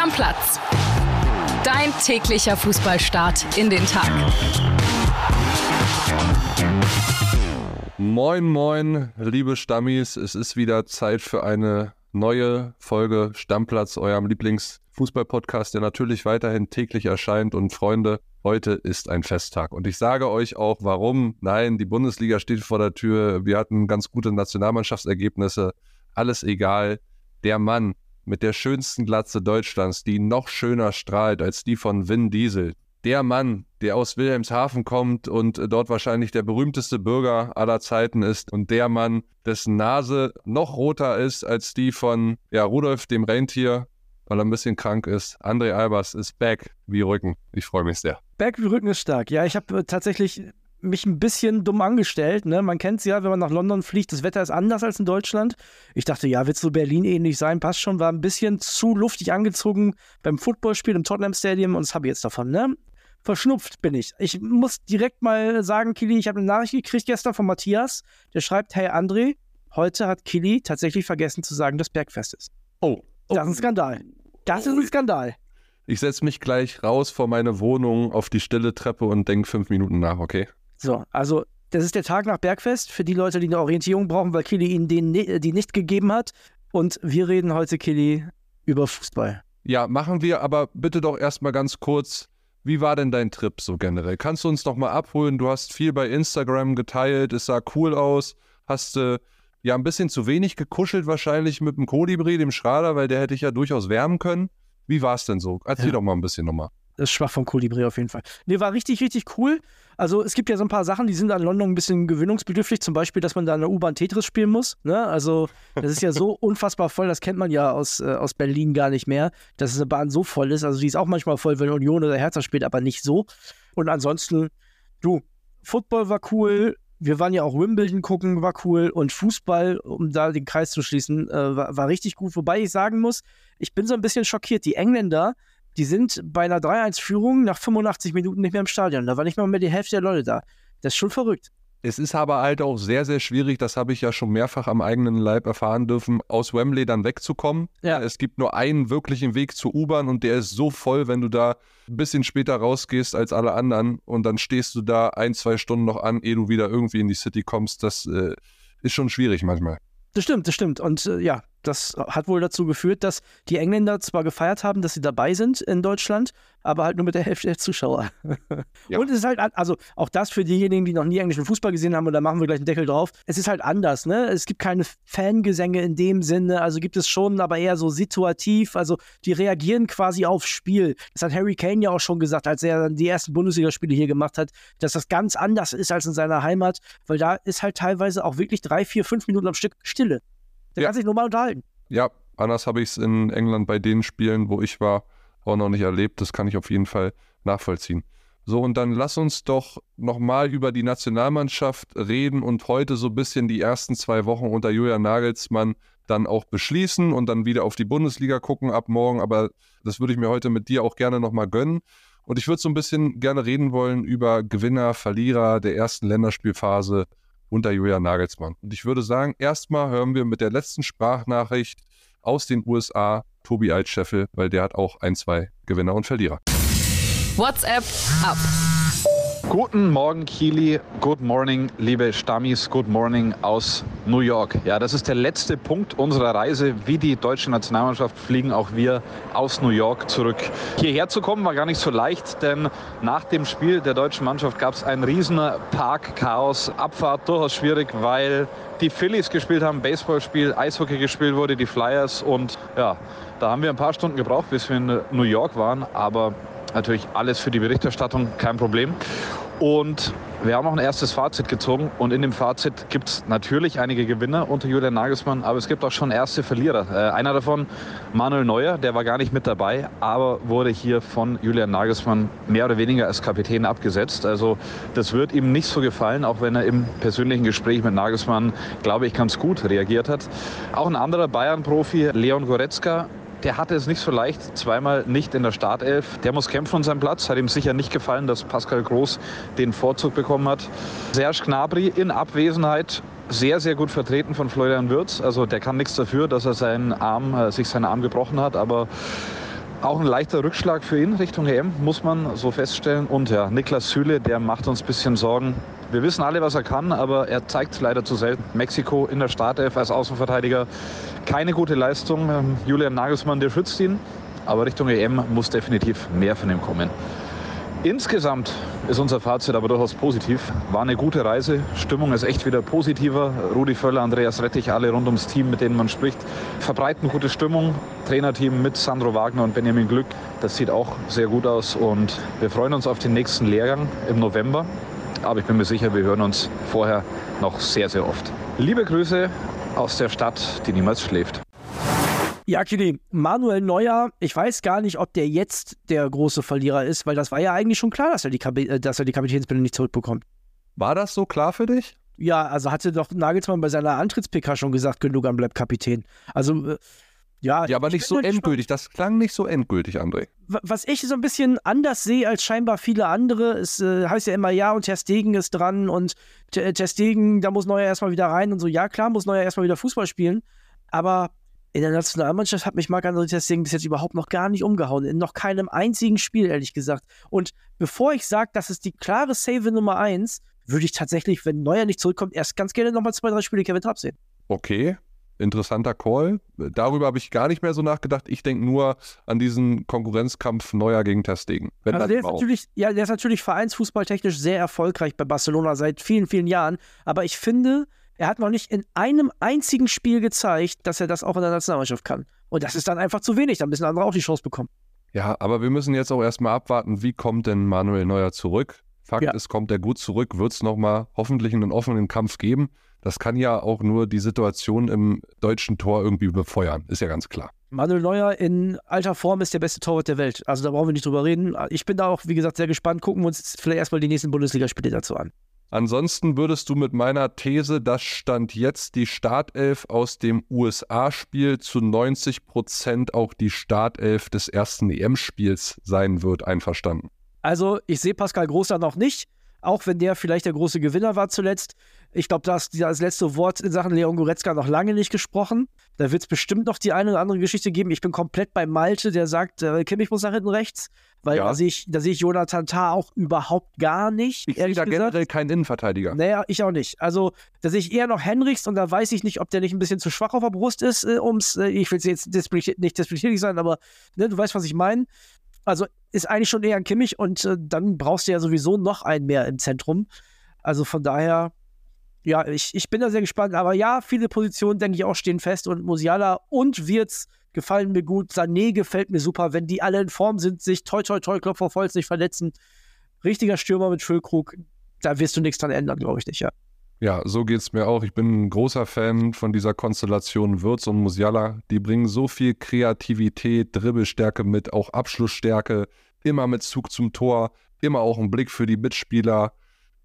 Stammplatz. Dein täglicher Fußballstart in den Tag. Moin, moin, liebe Stammis. Es ist wieder Zeit für eine neue Folge Stammplatz, eurem Lieblingsfußball-Podcast, der natürlich weiterhin täglich erscheint. Und Freunde, heute ist ein Festtag. Und ich sage euch auch, warum. Nein, die Bundesliga steht vor der Tür. Wir hatten ganz gute Nationalmannschaftsergebnisse. Alles egal. Der Mann, mit der schönsten Glatze Deutschlands, die noch schöner strahlt als die von Vin Diesel. Der Mann, der aus Wilhelmshaven kommt und dort wahrscheinlich der berühmteste Bürger aller Zeiten ist und der Mann, dessen Nase noch roter ist als die von ja, Rudolf dem Rentier, weil er ein bisschen krank ist. André Albers ist back wie Rücken. Ich freue mich sehr. Back wie Rücken ist stark. Ja, ich habe äh, tatsächlich mich ein bisschen dumm angestellt. Ne? Man kennt es ja, wenn man nach London fliegt, das Wetter ist anders als in Deutschland. Ich dachte, ja, wird so Berlin ähnlich sein, passt schon. War ein bisschen zu luftig angezogen beim Footballspiel im Tottenham Stadium und das habe ich jetzt davon. Ne? Verschnupft bin ich. Ich muss direkt mal sagen, Kili, ich habe eine Nachricht gekriegt gestern von Matthias. Der schreibt, hey André, heute hat Kili tatsächlich vergessen zu sagen, dass Bergfest ist. Oh. oh. Das ist ein Skandal. Das ist ein Skandal. Ich setze mich gleich raus vor meine Wohnung auf die stille Treppe und denke fünf Minuten nach, okay? So, also das ist der Tag nach Bergfest für die Leute, die eine Orientierung brauchen, weil Kili ihnen den, die nicht gegeben hat. Und wir reden heute, Kili, über Fußball. Ja, machen wir, aber bitte doch erstmal ganz kurz. Wie war denn dein Trip so generell? Kannst du uns doch mal abholen? Du hast viel bei Instagram geteilt, es sah cool aus. Hast du äh, ja ein bisschen zu wenig gekuschelt wahrscheinlich mit dem Kolibri, dem Schrader, weil der hätte ich ja durchaus wärmen können. Wie war es denn so? Erzähl ja. doch mal ein bisschen nochmal. Das ist schwach vom Kolibri auf jeden Fall. Nee, war richtig, richtig cool. Also es gibt ja so ein paar Sachen, die sind an London ein bisschen gewöhnungsbedürftig. Zum Beispiel, dass man da in der U-Bahn Tetris spielen muss. Ne? Also das ist ja so unfassbar voll, das kennt man ja aus, äh, aus Berlin gar nicht mehr, dass eine Bahn so voll ist. Also die ist auch manchmal voll, wenn Union oder Hertha spielt, aber nicht so. Und ansonsten, du, Football war cool, wir waren ja auch Wimbledon gucken, war cool. Und Fußball, um da den Kreis zu schließen, äh, war, war, richtig gut. Wobei ich sagen muss, ich bin so ein bisschen schockiert. Die Engländer die sind bei einer 3-1-Führung nach 85 Minuten nicht mehr im Stadion. Da war nicht mal mehr die Hälfte der Leute da. Das ist schon verrückt. Es ist aber halt auch sehr, sehr schwierig, das habe ich ja schon mehrfach am eigenen Leib erfahren dürfen, aus Wembley dann wegzukommen. Ja. Es gibt nur einen wirklichen Weg zur U-Bahn und der ist so voll, wenn du da ein bisschen später rausgehst als alle anderen und dann stehst du da ein, zwei Stunden noch an, ehe du wieder irgendwie in die City kommst. Das äh, ist schon schwierig manchmal. Das stimmt, das stimmt. Und äh, ja, das hat wohl dazu geführt, dass die Engländer zwar gefeiert haben, dass sie dabei sind in Deutschland, aber halt nur mit der Hälfte der Zuschauer. Ja. Und es ist halt, also auch das für diejenigen, die noch nie englischen Fußball gesehen haben, und da machen wir gleich einen Deckel drauf. Es ist halt anders, ne? Es gibt keine Fangesänge in dem Sinne, also gibt es schon, aber eher so situativ. Also die reagieren quasi aufs Spiel. Das hat Harry Kane ja auch schon gesagt, als er dann die ersten Bundesligaspiele hier gemacht hat, dass das ganz anders ist als in seiner Heimat, weil da ist halt teilweise auch wirklich drei, vier, fünf Minuten am Stück Stille. Der ja. kann sich nur mal unterhalten. Ja, anders habe ich es in England bei den Spielen, wo ich war, auch noch nicht erlebt. Das kann ich auf jeden Fall nachvollziehen. So, und dann lass uns doch nochmal über die Nationalmannschaft reden und heute so ein bisschen die ersten zwei Wochen unter Julian Nagelsmann dann auch beschließen und dann wieder auf die Bundesliga gucken ab morgen. Aber das würde ich mir heute mit dir auch gerne nochmal gönnen. Und ich würde so ein bisschen gerne reden wollen über Gewinner, Verlierer der ersten Länderspielphase unter Julian Nagelsmann. Und ich würde sagen, erstmal hören wir mit der letzten Sprachnachricht aus den USA Tobi Altscheffel, weil der hat auch ein, zwei Gewinner und Verlierer. WhatsApp ab. Guten Morgen, Kili. Good morning, liebe Stammis. Good morning aus New York. Ja, das ist der letzte Punkt unserer Reise. Wie die deutsche Nationalmannschaft fliegen auch wir aus New York zurück. Hierher zu kommen war gar nicht so leicht, denn nach dem Spiel der deutschen Mannschaft gab es ein riesen Parkchaos. Abfahrt durchaus schwierig, weil die Phillies gespielt haben, Baseballspiel, Eishockey gespielt wurde, die Flyers und ja, da haben wir ein paar Stunden gebraucht, bis wir in New York waren, aber natürlich alles für die Berichterstattung kein Problem. Und wir haben auch ein erstes Fazit gezogen und in dem Fazit gibt es natürlich einige Gewinner unter Julian Nagelsmann, aber es gibt auch schon erste Verlierer. Äh, einer davon, Manuel Neuer, der war gar nicht mit dabei, aber wurde hier von Julian Nagelsmann mehr oder weniger als Kapitän abgesetzt. Also das wird ihm nicht so gefallen, auch wenn er im persönlichen Gespräch mit Nagelsmann, glaube ich, ganz gut reagiert hat. Auch ein anderer Bayern-Profi, Leon Goretzka, der hatte es nicht so leicht, zweimal nicht in der Startelf. Der muss kämpfen um seinen Platz. Hat ihm sicher nicht gefallen, dass Pascal Groß den Vorzug bekommen hat. Serge Gnabry in Abwesenheit sehr, sehr gut vertreten von Florian Würz. Also der kann nichts dafür, dass er seinen Arm, äh, sich seinen Arm gebrochen hat. Aber Auch ein leichter Rückschlag für ihn Richtung EM, muss man so feststellen. Und ja, Niklas Süle, der macht uns ein bisschen Sorgen. Wir wissen alle, was er kann, aber er zeigt es leider zu selten. Mexiko in der Startelf als Außenverteidiger, keine gute Leistung. Ähm, Julian Nagelsmann, der schützt ihn. Aber Richtung EM muss definitiv mehr von ihm kommen. Insgesamt ist unser Fazit aber durchaus positiv. War eine gute Reise. Stimmung ist echt wieder positiver. Rudi Völler, Andreas Rettich, alle rund ums Team, mit denen man spricht, verbreiten gute Stimmung. Trainerteam mit Sandro Wagner und Benjamin Glück. Das sieht auch sehr gut aus und wir freuen uns auf den nächsten Lehrgang im November. Aber ich bin mir sicher, wir hören uns vorher noch sehr, sehr oft. Liebe Grüße aus der Stadt, die niemals schläft. Ja, Kili, Manuel Neuer, ich weiß gar nicht, ob der jetzt der große Verlierer ist, weil das war ja eigentlich schon klar, dass er die, Kap äh, dass er die Kapitänsbinde nicht zurückbekommt. War das so klar für dich? Ja, also hatte doch Nagelsmann bei seiner Antritts-PK schon gesagt, genug an bleibt Kapitän. Also, äh, ja. Ja, aber nicht so endgültig. Das klang nicht so endgültig, André. Was ich so ein bisschen anders sehe als scheinbar viele andere, es äh, heißt ja immer, ja, und Ter Stegen ist dran und Ter Stegen, da muss Neuer erstmal wieder rein und so. Ja, klar, muss Neuer erstmal wieder Fußball spielen. Aber in der Nationalmannschaft hat mich Marc-André Testing bis jetzt überhaupt noch gar nicht umgehauen. In noch keinem einzigen Spiel, ehrlich gesagt. Und bevor ich sage, das ist die klare Save Nummer 1, würde ich tatsächlich, wenn Neuer nicht zurückkommt, erst ganz gerne nochmal zwei, drei Spiele Kevin Trapp sehen. Okay, interessanter Call. Darüber habe ich gar nicht mehr so nachgedacht. Ich denke nur an diesen Konkurrenzkampf Neuer gegen Testegen. Also der, ist natürlich, ja, der ist natürlich vereinsfußballtechnisch sehr erfolgreich bei Barcelona seit vielen, vielen Jahren. Aber ich finde, er hat noch nicht in einem einzigen Spiel gezeigt, dass er das auch in der Nationalmannschaft kann. Und das ist dann einfach zu wenig. Da müssen andere auch die Chance bekommen. Ja, aber wir müssen jetzt auch erstmal abwarten, wie kommt denn Manuel Neuer zurück? Fakt ja. ist, kommt er gut zurück, wird es nochmal hoffentlich einen offenen Kampf geben. Das kann ja auch nur die Situation im deutschen Tor irgendwie befeuern, ist ja ganz klar. Manuel Neuer in alter Form ist der beste Torwart der Welt. Also da brauchen wir nicht drüber reden. Ich bin da auch, wie gesagt, sehr gespannt. Gucken wir uns vielleicht erstmal die nächsten Bundesligaspiele dazu an. Ansonsten würdest du mit meiner These, dass Stand jetzt die Startelf aus dem USA-Spiel zu 90 Prozent auch die Startelf des ersten EM-Spiels sein wird, einverstanden? Also, ich sehe Pascal Großer noch nicht, auch wenn der vielleicht der große Gewinner war zuletzt. Ich glaube, da ist das letzte Wort in Sachen Leon Goretzka noch lange nicht gesprochen. Da wird es bestimmt noch die eine oder andere Geschichte geben. Ich bin komplett bei Malte, der sagt, äh, Kimmich muss nach hinten rechts, weil ja. da sehe ich, seh ich Jonathan Tah auch überhaupt gar nicht. Ich sehe da generell keinen Innenverteidiger. Naja, ich auch nicht. Also, da sehe ich eher noch Henrichs und da weiß ich nicht, ob der nicht ein bisschen zu schwach auf der Brust ist, äh, ums, äh, ich will jetzt nicht despektierlich sein, aber ne, du weißt, was ich meine. Also ist eigentlich schon eher ein Kimmich und äh, dann brauchst du ja sowieso noch einen mehr im Zentrum. Also von daher, ja, ich, ich bin da sehr gespannt. Aber ja, viele Positionen, denke ich, auch stehen fest. Und Musiala und Wirtz gefallen mir gut. Sané gefällt mir super. Wenn die alle in Form sind, sich toi, toi, toi, Klopf auf Holz nicht verletzen. Richtiger Stürmer mit Füllkrug, da wirst du nichts dran ändern, glaube ich nicht, ja. Ja, so geht es mir auch. Ich bin ein großer Fan von dieser Konstellation Würz und Musiala. Die bringen so viel Kreativität, Dribbelstärke mit, auch Abschlussstärke, immer mit Zug zum Tor, immer auch ein Blick für die Mitspieler.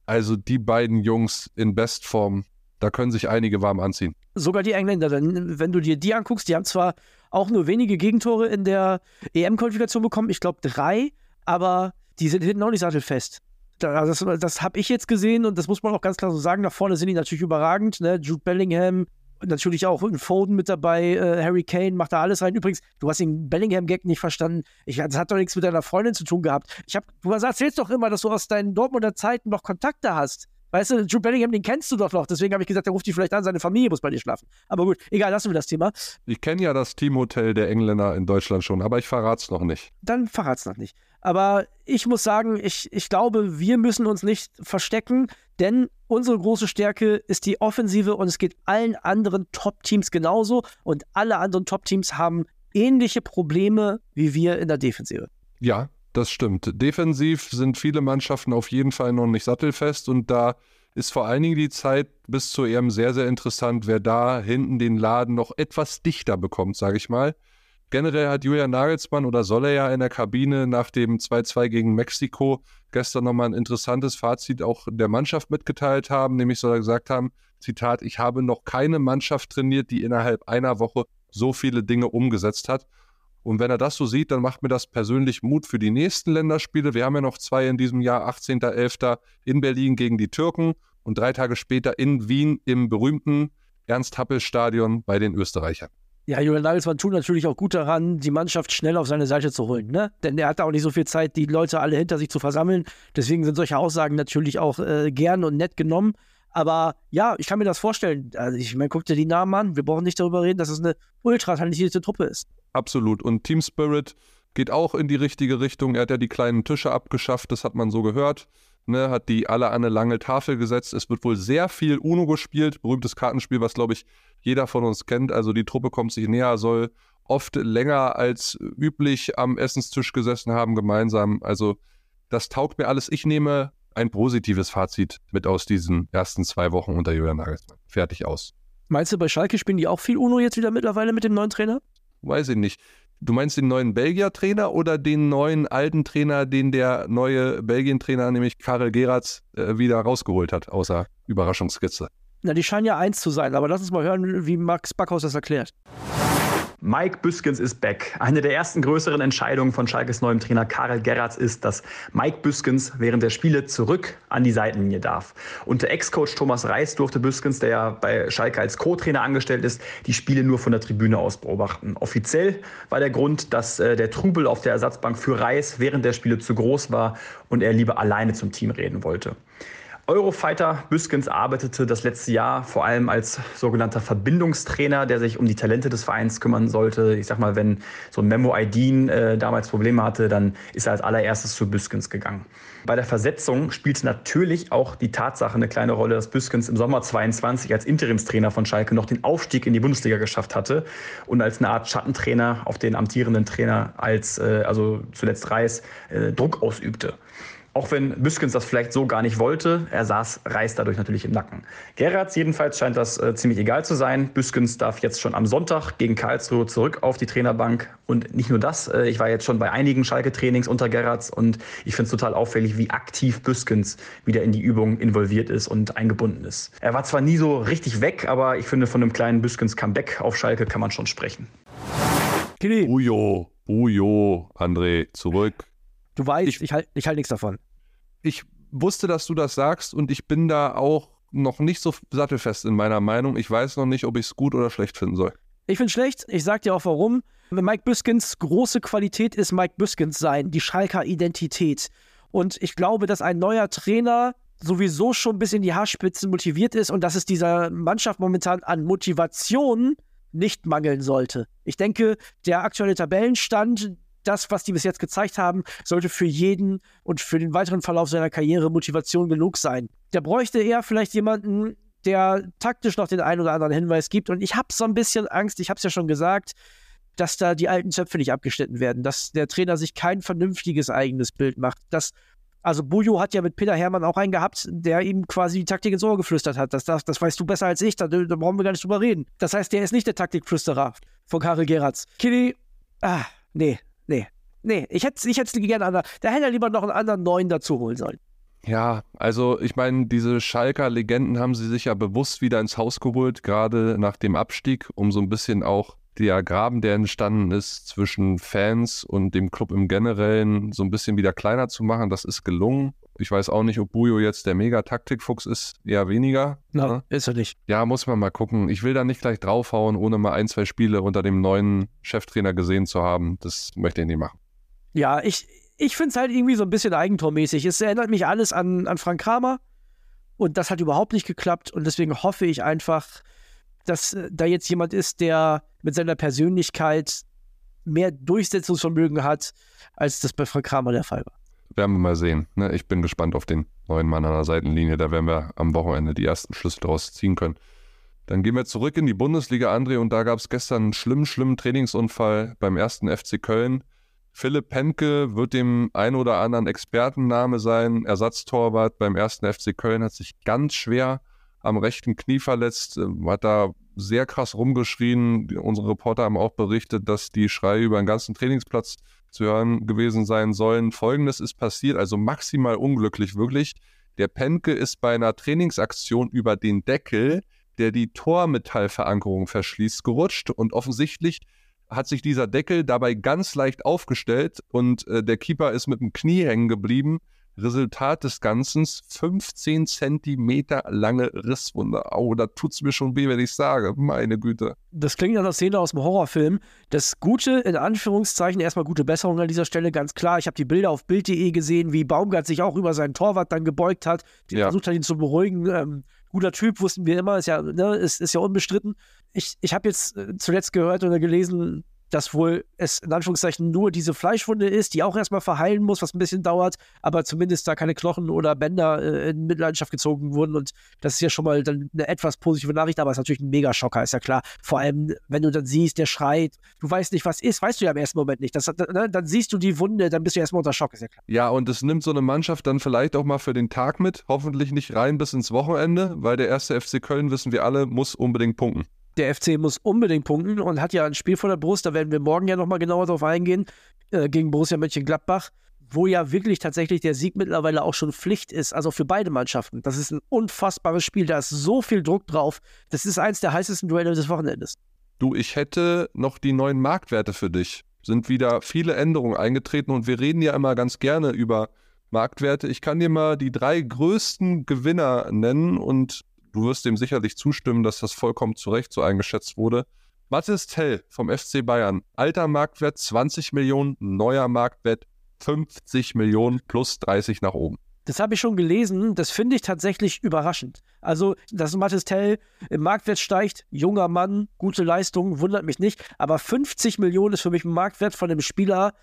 Also die beiden Jungs in Bestform, da können sich einige warm anziehen. Sogar die Engländer, wenn du dir die anguckst, die haben zwar auch nur wenige Gegentore in der EM-Qualifikation bekommen, ich glaube drei, aber die sind hinten auch nicht sattelfest. Das, das habe ich jetzt gesehen und das muss man auch ganz klar so sagen. Nach vorne sind die natürlich überragend. Ne? Jude Bellingham, natürlich auch ein Foden mit dabei, äh, Harry Kane macht da alles rein. Übrigens, du hast den Bellingham-Gag nicht verstanden. Ich, das hat doch nichts mit deiner Freundin zu tun gehabt. Ich hab, du erzählst doch immer, dass du aus deinen Dortmunder Zeiten noch Kontakte hast. Weißt du, Jude Bellingham, den kennst du doch noch. Deswegen habe ich gesagt, der ruft dich vielleicht an, seine Familie muss bei dir schlafen. Aber gut, egal, lassen wir das Thema. Ich kenne ja das Teamhotel der Engländer in Deutschland schon, aber ich verrate es noch nicht. Dann verrate es noch nicht. Aber ich muss sagen, ich, ich glaube, wir müssen uns nicht verstecken, denn unsere große Stärke ist die Offensive und es geht allen anderen Top-Teams genauso und alle anderen Top-Teams haben ähnliche Probleme wie wir in der Defensive. Ja, das stimmt. Defensiv sind viele Mannschaften auf jeden Fall noch nicht sattelfest und da ist vor allen Dingen die Zeit bis zur EM sehr, sehr interessant, wer da hinten den Laden noch etwas dichter bekommt, sage ich mal. Generell hat Julian Nagelsmann oder soll er ja in der Kabine nach dem 2-2 gegen Mexiko gestern nochmal ein interessantes Fazit auch der Mannschaft mitgeteilt haben, nämlich soll er gesagt haben, Zitat, ich habe noch keine Mannschaft trainiert, die innerhalb einer Woche so viele Dinge umgesetzt hat. Und wenn er das so sieht, dann macht mir das persönlich Mut für die nächsten Länderspiele. Wir haben ja noch zwei in diesem Jahr, 18.11. in Berlin gegen die Türken und drei Tage später in Wien im berühmten Ernst-Happel-Stadion bei den Österreichern. Ja, Julian Nagelsmann tut natürlich auch gut daran, die Mannschaft schnell auf seine Seite zu holen. Ne? Denn er hat auch nicht so viel Zeit, die Leute alle hinter sich zu versammeln. Deswegen sind solche Aussagen natürlich auch äh, gern und nett genommen. Aber ja, ich kann mir das vorstellen. Also ich meine, guck dir die Namen an. Wir brauchen nicht darüber reden, dass es eine ultra talentierte Truppe ist. Absolut. Und Team Spirit geht auch in die richtige Richtung. Er hat ja die kleinen Tische abgeschafft, das hat man so gehört. Ne, hat die alle an eine lange Tafel gesetzt. Es wird wohl sehr viel UNO gespielt, berühmtes Kartenspiel, was glaube ich jeder von uns kennt. Also die Truppe kommt sich näher, soll oft länger als üblich am Essenstisch gesessen haben gemeinsam. Also das taugt mir alles. Ich nehme ein positives Fazit mit aus diesen ersten zwei Wochen unter Julian Nagelsmann. Fertig aus. Meinst du, bei Schalke spielen die auch viel UNO jetzt wieder mittlerweile mit dem neuen Trainer? Weiß ich nicht. Du meinst den neuen Belgier-Trainer oder den neuen alten Trainer, den der neue Belgien-Trainer, nämlich Karel Geratz, äh, wieder rausgeholt hat, außer Überraschungskizze? Na, die scheinen ja eins zu sein, aber lass uns mal hören, wie Max Backhaus das erklärt. Mike Büskens ist back. Eine der ersten größeren Entscheidungen von Schalkes neuem Trainer Karel Gerrards ist, dass Mike Büskens während der Spiele zurück an die Seitenlinie darf. Unter Ex-Coach Thomas Reis durfte Büskens, der ja bei Schalke als Co-Trainer angestellt ist, die Spiele nur von der Tribüne aus beobachten. Offiziell war der Grund, dass äh, der Trubel auf der Ersatzbank für Reis während der Spiele zu groß war und er lieber alleine zum Team reden wollte. Eurofighter Büskens arbeitete das letzte Jahr vor allem als sogenannter Verbindungstrainer, der sich um die Talente des Vereins kümmern sollte. Ich sag mal, wenn so ein Memo Aydin äh, damals Probleme hatte, dann ist er als allererstes zu Büskens gegangen. Bei der Versetzung spielte natürlich auch die Tatsache eine kleine Rolle, dass Büskens im Sommer 22 als Interimstrainer von Schalke noch den Aufstieg in die Bundesliga geschafft hatte und als eine Art Schattentrainer auf den amtierenden Trainer als äh, also zuletzt Reis äh, Druck ausübte. Auch wenn Büskens das vielleicht so gar nicht wollte, er saß Reis dadurch natürlich im Nacken. Gerrards jedenfalls scheint das äh, ziemlich egal zu sein. Büskens darf jetzt schon am Sonntag gegen Karlsruhe zurück auf die Trainerbank. Und nicht nur das, äh, ich war jetzt schon bei einigen Schalke-Trainings unter Gerrards und ich finde es total auffällig, wie aktiv Büskens wieder in die Übung involviert ist und eingebunden ist. Er war zwar nie so richtig weg, aber ich finde, von einem kleinen Büskens-Comeback auf Schalke kann man schon sprechen. Ujo, Ujo, André, zurück. Du weißt, ich, ich halte ich halt nichts davon ich wusste, dass du das sagst und ich bin da auch noch nicht so sattelfest in meiner Meinung. Ich weiß noch nicht, ob ich es gut oder schlecht finden soll. Ich finde schlecht. Ich sag dir auch warum. Mike Büskens große Qualität ist Mike Büskens sein, die Schalker Identität. Und ich glaube, dass ein neuer Trainer sowieso schon ein bisschen die Haarspitzen motiviert ist und dass es dieser Mannschaft momentan an Motivation nicht mangeln sollte. Ich denke, der aktuelle Tabellenstand, das, was die bis jetzt gezeigt haben, sollte für jeden und für den weiteren Verlauf seiner Karriere Motivation genug sein. Der bräuchte eher vielleicht jemanden, der taktisch noch den einen oder anderen Hinweis gibt. Und ich habe so ein bisschen Angst, ich habe es ja schon gesagt, dass da die alten Zöpfe nicht abgeschnitten werden, dass der Trainer sich kein vernünftiges eigenes Bild macht. Dass, also Bujo hat ja mit Peter Hermann auch einen gehabt, der ihm quasi die Taktik ins Ohr geflüstert hat. Das, das, das weißt du besser als ich, da, da brauchen wir gar nicht drüber reden. Das heißt, der ist nicht der Taktikflüsterer von Karel Geratz. Kili, ah, nee, Nee, nee, ich hätte ich es gerne anders. Da hätte er lieber noch einen anderen neuen dazu holen sollen. Ja, also ich meine, diese Schalker Legenden haben sie sich ja bewusst wieder ins Haus geholt, gerade nach dem Abstieg, um so ein bisschen auch der Graben, der entstanden ist zwischen Fans und dem Club im Generellen, so ein bisschen wieder kleiner zu machen. Das ist gelungen. Ich weiß auch nicht, ob Bujo jetzt der Mega-Taktikfuchs ist, eher weniger. Na, ja? ist er nicht. Ja, muss man mal gucken. Ich will da nicht gleich draufhauen, ohne mal ein, zwei Spiele unter dem neuen Cheftrainer gesehen zu haben. Das möchte ich nicht machen. Ja, ich, ich finde es halt irgendwie so ein bisschen eigentormäßig. Es erinnert mich alles an, an Frank Kramer und das hat überhaupt nicht geklappt und deswegen hoffe ich einfach, dass äh, da jetzt jemand ist, der mit seiner Persönlichkeit mehr Durchsetzungsvermögen hat, als das bei Frank Kramer der Fall war werden wir mal sehen. Ne? Ich bin gespannt auf den neuen Mann an der Seitenlinie. Da werden wir am Wochenende die ersten Schlüsse daraus ziehen können. Dann gehen wir zurück in die Bundesliga, André, und da gab es gestern einen schlimmen, schlimmen Trainingsunfall beim ersten FC Köln. Philipp Penke wird dem ein oder anderen Expertenname sein. Ersatztorwart beim ersten FC Köln hat sich ganz schwer am rechten Knie verletzt, ähm, hat da sehr krass rumgeschrien. Unsere Reporter haben auch berichtet, dass die Schreie über den ganzen Trainingsplatz zu hören gewesen sein sollen. Folgendes ist passiert, also maximal unglücklich wirklich. Der Penke ist bei einer Trainingsaktion über den Deckel, der die Tormetallverankerung verschließt, gerutscht und offensichtlich hat sich dieser Deckel dabei ganz leicht aufgestellt und äh, der Keeper ist mit dem Knie hängen geblieben, Resultat des Ganzen 15 Zentimeter lange Risswunde. Au, da tut's mir schon weh, wenn ich sage. Meine Güte. Das klingt nach einer Szene aus dem Horrorfilm. Das Gute, in Anführungszeichen, erstmal gute Besserung an dieser Stelle, ganz klar. Ich habe die Bilder auf Bild.de gesehen, wie Baumgart sich auch über seinen Torwart dann gebeugt hat, die Ja. versucht hat, ihn zu beruhigen. Ähm, guter Typ, wussten wir immer, ist ja, ne, ist, ist ja unbestritten. Ich, ich habe jetzt äh, zuletzt gehört oder gelesen, dass wohl es in Anführungszeichen nur diese Fleischwunde ist, die auch erstmal verheilen muss, was ein bisschen dauert, aber zumindest da keine Knochen oder Bänder äh, in Mitleidenschaft gezogen wurden. Und das ist ja schon mal dann eine etwas positive Nachricht, aber es ist natürlich ein Megaschocker, ist ja klar. Vor allem, wenn du dann siehst, der schreit, du weißt nicht, was ist, weißt du ja im ersten Moment nicht. Das, ne, dann siehst du die Wunde, dann bist du erstmal unter Schock, ist ja klar. Ja, und es nimmt so eine Mannschaft dann vielleicht auch mal für den Tag mit. Hoffentlich nicht rein bis ins Wochenende, weil der erste FC Köln, wissen wir alle, muss unbedingt punkten. Der FC muss unbedingt punkten und hat ja ein Spiel vor der Brust, da werden wir morgen ja nochmal genauer drauf eingehen, äh, gegen Borussia Mönchengladbach, wo ja wirklich tatsächlich der Sieg mittlerweile auch schon Pflicht ist, also für beide Mannschaften. Das ist ein unfassbares Spiel, da ist so viel Druck drauf. Das ist eins der heißesten Duelle des Wochenendes. Du, ich hätte noch die neuen Marktwerte für dich. Sind wieder viele Änderungen eingetreten und wir reden ja immer ganz gerne über Marktwerte. Ich kann dir mal die drei größten Gewinner nennen und du wirst dem sicherlich zustimmen, dass das vollkommen zu Recht so eingeschätzt wurde. Mathis Tell vom FC Bayern. Alter Marktwert 20 Millionen, neuer Marktwert 50 Millionen plus 30 nach oben. Das habe ich schon gelesen, das finde ich tatsächlich überraschend. Also, dass Mathis Tell im Marktwert steigt, junger Mann, gute Leistung, wundert mich nicht, aber 50 Millionen ist für mich ein Marktwert von einem Spieler,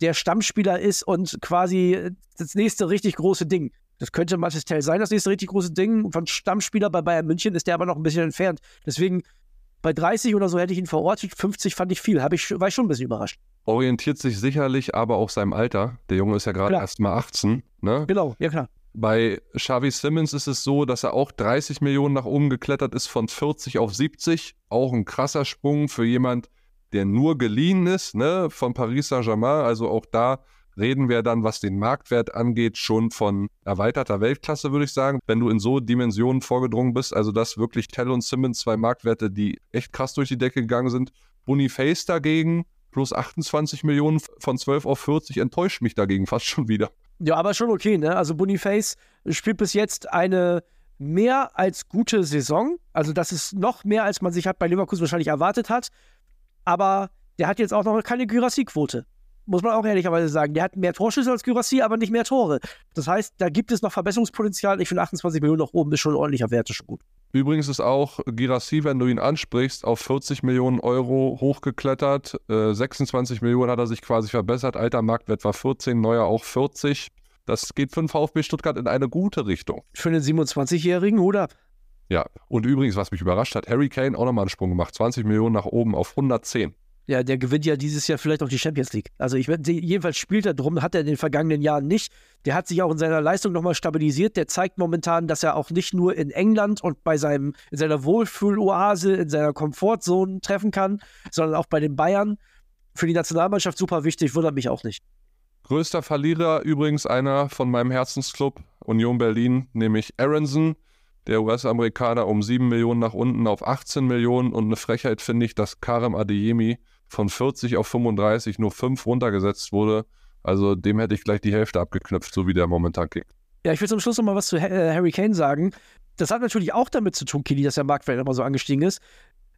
der Stammspieler ist und quasi das nächste richtig große Ding. Das könnte Mathis Tell sein, das nächste richtig große Ding. Von Stammspieler bei Bayern München ist der aber noch ein bisschen entfernt. Deswegen bei 30 oder so hätte ich ihn verortet, 50 fand ich viel, Hab ich, war ich schon ein bisschen überrascht. Orientiert sich sicherlich aber auch seinem Alter. Der Junge ist ja gerade erst mal 18. Ne? Genau, ja klar. Bei Xavi Simmons ist es so, dass er auch 30 Millionen nach oben geklettert ist, von 40 auf 70. Auch ein krasser Sprung für jemand, der nur geliehen ist, ne, von Paris Saint-Germain. Also auch da reden wir dann, was den Marktwert angeht, schon von erweiterter Weltklasse, würde ich sagen. Wenn du in so Dimensionen vorgedrungen bist, also dass wirklich Tell und Simmons zwei Marktwerte, die echt krass durch die Decke gegangen sind. Boniface dagegen, plus 28 Millionen von 12 auf 40, enttäuscht mich dagegen fast schon wieder. Ja, aber schon okay, ne? Also Boniface spielt bis jetzt eine mehr als gute Saison. Also das ist noch mehr, als man sich hat bei Leverkusen wahrscheinlich erwartet hat. Aber der hat jetzt auch noch keine Gyrassi-Quote. Muss man auch ehrlicherweise sagen. Der hat mehr Torschüsse als Gyrassi, aber nicht mehr Tore. Das heißt, da gibt es noch Verbesserungspotenzial. Ich finde 28 Millionen nach oben ist schon ein ordentlicher Wert, ist schon gut. Übrigens ist auch Girassi, wenn du ihn ansprichst, auf 40 Millionen Euro hochgeklettert. Äh, 26 Millionen hat er sich quasi verbessert. Alter Marktwert war 14, neuer auch 40. Das geht für den VfB Stuttgart in eine gute Richtung. Für einen 27-Jährigen, Hut ab. Ja, und übrigens, was mich überrascht hat, Harry Kane auch nochmal einen Sprung gemacht. 20 Millionen nach oben auf 110. Ja, der gewinnt ja dieses Jahr vielleicht auch die Champions League. Also ich jedenfalls spielt er drum, hat er in den vergangenen Jahren nicht. Der hat sich auch in seiner Leistung nochmal stabilisiert. Der zeigt momentan, dass er auch nicht nur in England und bei seinem, in seiner Wohlfühloase, in seiner Komfortzone treffen kann, sondern auch bei den Bayern. Für die Nationalmannschaft super wichtig, wundert mich auch nicht. Größter Verlierer übrigens einer von meinem Herzensclub Union Berlin, nämlich Aronson. Der US-Amerikaner um 7 Millionen nach unten auf 18 Millionen und eine Frechheit finde ich, dass Karim Adeyemi von 40 auf 35 nur 5 runtergesetzt wurde. Also dem hätte ich gleich die Hälfte abgeknüpft, so wie der momentan kickt. Ja, ich will zum Schluss noch mal was zu äh, Harry Kane sagen. Das hat natürlich auch damit zu tun, Kili, dass der Marktwert immer so angestiegen ist.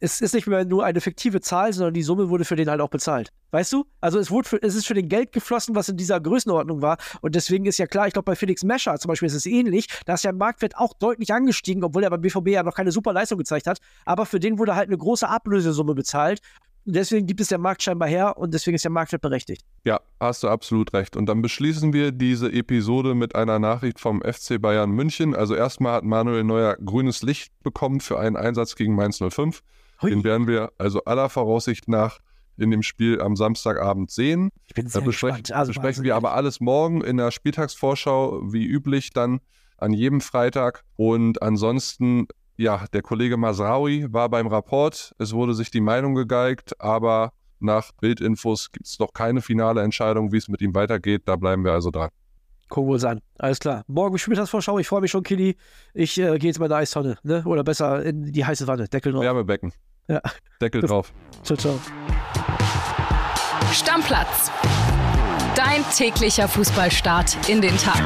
Es ist nicht mehr nur eine fiktive Zahl, sondern die Summe wurde für den halt auch bezahlt. Weißt du? Also es, wurde für, es ist für den Geld geflossen, was in dieser Größenordnung war. Und deswegen ist ja klar, ich glaube, bei Felix Mescher zum Beispiel ist es ähnlich. Da ist der Marktwert auch deutlich angestiegen, obwohl er beim BVB ja noch keine super Leistung gezeigt hat. Aber für den wurde halt eine große Ablösesumme bezahlt. Deswegen gibt es der Markt scheinbar her und deswegen ist der Marktwert berechtigt. Ja, hast du absolut recht. Und dann beschließen wir diese Episode mit einer Nachricht vom FC Bayern München. Also erstmal hat Manuel Neuer grünes Licht bekommen für einen Einsatz gegen Mainz 05. Hui. Den werden wir also aller Voraussicht nach in dem Spiel am Samstagabend sehen. Ich bin Da sehr besprechen, gespannt. Also besprechen wir aber alles morgen in der Spieltagsvorschau, wie üblich dann an jedem Freitag. Und ansonsten, ja, der Kollege Masraoui war beim Rapport. Es wurde sich die Meinung gegeigt, aber nach Bildinfos gibt es noch keine finale Entscheidung, wie es mit ihm weitergeht. Da bleiben wir also dran. Gucken wir uns an. Alles klar. Morgen Spieltagsvorschau. Ich freue mich schon, Kili. Ich äh, gehe jetzt mal in die Eistonne. Ne? Oder besser in die heiße Wanne. Deckel drauf. Wärmebecken. Ja. Deckel drauf. Ciao, ciao. Stammplatz. Dein täglicher Fußballstart in den Tag.